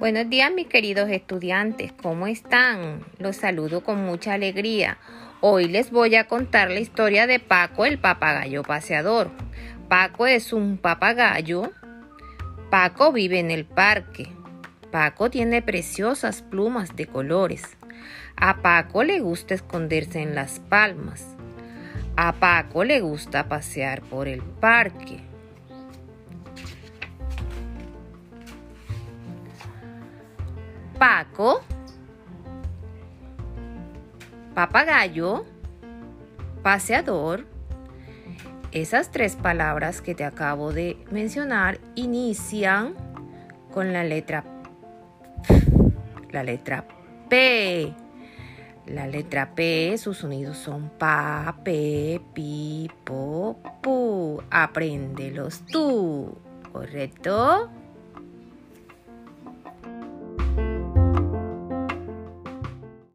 Buenos días mis queridos estudiantes, ¿cómo están? Los saludo con mucha alegría. Hoy les voy a contar la historia de Paco el papagayo paseador. Paco es un papagayo. Paco vive en el parque. Paco tiene preciosas plumas de colores. A Paco le gusta esconderse en las palmas. A Paco le gusta pasear por el parque. Paco, papagayo, paseador. Esas tres palabras que te acabo de mencionar inician con la letra la letra P. La letra P, sus sonidos son pa, pe, pi, po, pu. Apréndelos tú, ¿correcto?